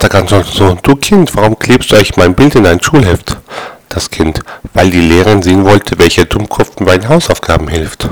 Vater ganz so, du Kind, warum klebst du euch mein Bild in ein Schulheft? Das Kind, weil die Lehrerin sehen wollte, welcher Dummkopf bei den Hausaufgaben hilft.